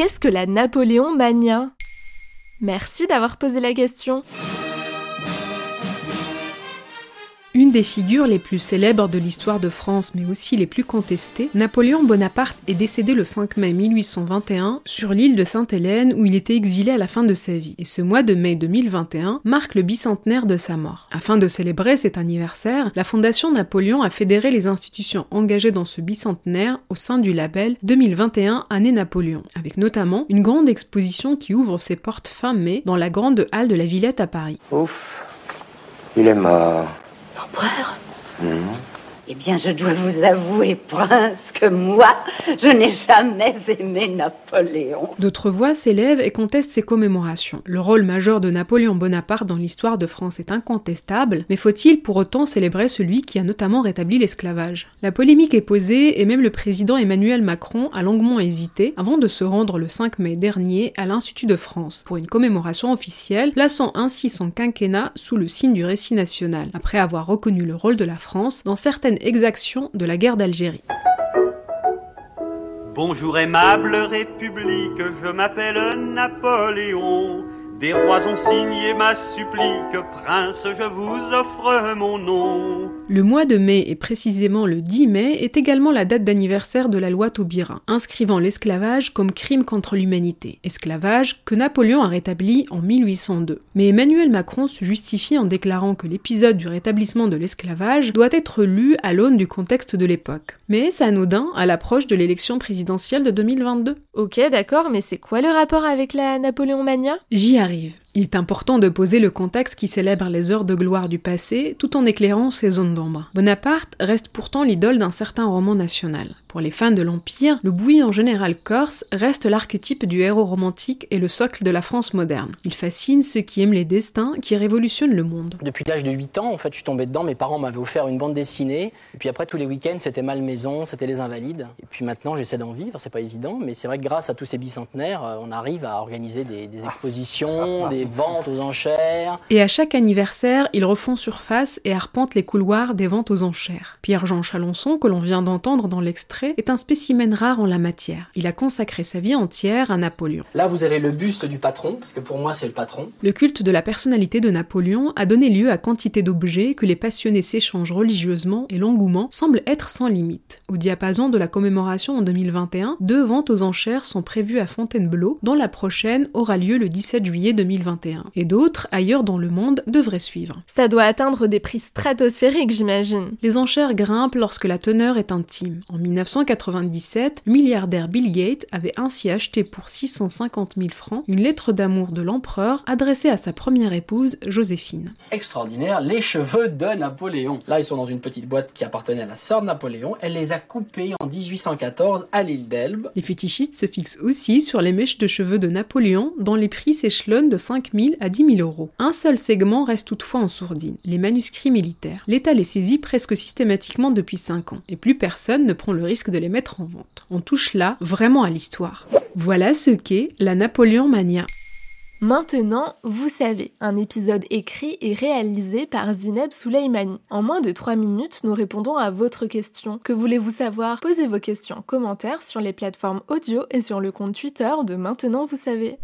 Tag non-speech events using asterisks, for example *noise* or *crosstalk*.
qu'est-ce que la Napoléon Mania? Merci d'avoir posé la question. Des figures les plus célèbres de l'histoire de France, mais aussi les plus contestées, Napoléon Bonaparte est décédé le 5 mai 1821 sur l'île de Sainte-Hélène où il était exilé à la fin de sa vie. Et ce mois de mai 2021 marque le bicentenaire de sa mort. Afin de célébrer cet anniversaire, la Fondation Napoléon a fédéré les institutions engagées dans ce bicentenaire au sein du label 2021 Année Napoléon, avec notamment une grande exposition qui ouvre ses portes fin mai dans la grande halle de la Villette à Paris. Ouf, il est mort. L'empereur Hmm. Eh bien, je dois vous avouer, prince, que moi, je n'ai jamais aimé Napoléon. D'autres voix s'élèvent et contestent ces commémorations. Le rôle majeur de Napoléon Bonaparte dans l'histoire de France est incontestable, mais faut-il pour autant célébrer celui qui a notamment rétabli l'esclavage? La polémique est posée et même le président Emmanuel Macron a longuement hésité avant de se rendre le 5 mai dernier à l'Institut de France pour une commémoration officielle, plaçant ainsi son quinquennat sous le signe du récit national, après avoir reconnu le rôle de la France dans certaines exactions de la guerre d'Algérie. Bonjour aimable République, je m'appelle Napoléon. Le mois de mai, et précisément le 10 mai, est également la date d'anniversaire de la loi Taubira, inscrivant l'esclavage comme crime contre l'humanité. Esclavage que Napoléon a rétabli en 1802. Mais Emmanuel Macron se justifie en déclarant que l'épisode du rétablissement de l'esclavage doit être lu à l'aune du contexte de l'époque. Mais est-ce anodin à l'approche de l'élection présidentielle de 2022 Ok, d'accord, mais c'est quoi le rapport avec la Napoléon Mania? J'y arrive. Il est important de poser le contexte qui célèbre les heures de gloire du passé tout en éclairant ces zones d'ombre. Bonaparte reste pourtant l'idole d'un certain roman national. Pour les fans de l'Empire, le bouillant général corse reste l'archétype du héros romantique et le socle de la France moderne. Il fascine ceux qui aiment les destins qui révolutionnent le monde. Depuis l'âge de 8 ans, en fait, je suis tombé dedans. Mes parents m'avaient offert une bande dessinée. Et puis après, tous les week-ends, c'était Malmaison, c'était Les Invalides. Et puis maintenant, j'essaie d'en vivre. C'est pas évident, mais c'est vrai que grâce à tous ces bicentenaires, euh, on arrive à organiser des, des expositions, *laughs* des ventes aux enchères. Et à chaque anniversaire, ils refont surface et arpentent les couloirs des ventes aux enchères. Pierre-Jean Chalençon, que l'on vient d'entendre dans l'extrait, est un spécimen rare en la matière. Il a consacré sa vie entière à Napoléon. Là, vous avez le buste du patron, parce que pour moi, c'est le patron. Le culte de la personnalité de Napoléon a donné lieu à quantité d'objets que les passionnés s'échangent religieusement et l'engouement semble être sans limite. Au diapason de la commémoration en 2021, deux ventes aux enchères sont prévues à Fontainebleau, dont la prochaine aura lieu le 17 juillet 2021. Et d'autres, ailleurs dans le monde, devraient suivre. Ça doit atteindre des prix stratosphériques, j'imagine. Les enchères grimpent lorsque la teneur est intime. En 1997, le milliardaire Bill Gates avait ainsi acheté pour 650 000 francs une lettre d'amour de l'empereur adressée à sa première épouse, Joséphine. Extraordinaire, les cheveux de Napoléon. Là, ils sont dans une petite boîte qui appartenait à la sœur de Napoléon. Elle les a coupés en 1814 à l'île d'Elbe. Les fétichistes se fixent aussi sur les mèches de cheveux de Napoléon, dont les prix s'échelonnent de 5 000 à 10 000 euros. Un seul segment reste toutefois en sourdine, les manuscrits militaires. L'État les saisit presque systématiquement depuis 5 ans, et plus personne ne prend le risque de les mettre en vente. On touche là vraiment à l'histoire. Voilà ce qu'est la Napoléon Mania. Maintenant, vous savez, un épisode écrit et réalisé par Zineb Souleimani. En moins de 3 minutes, nous répondons à votre question. Que voulez-vous savoir? Posez vos questions en commentaire sur les plateformes audio et sur le compte Twitter de Maintenant, vous savez.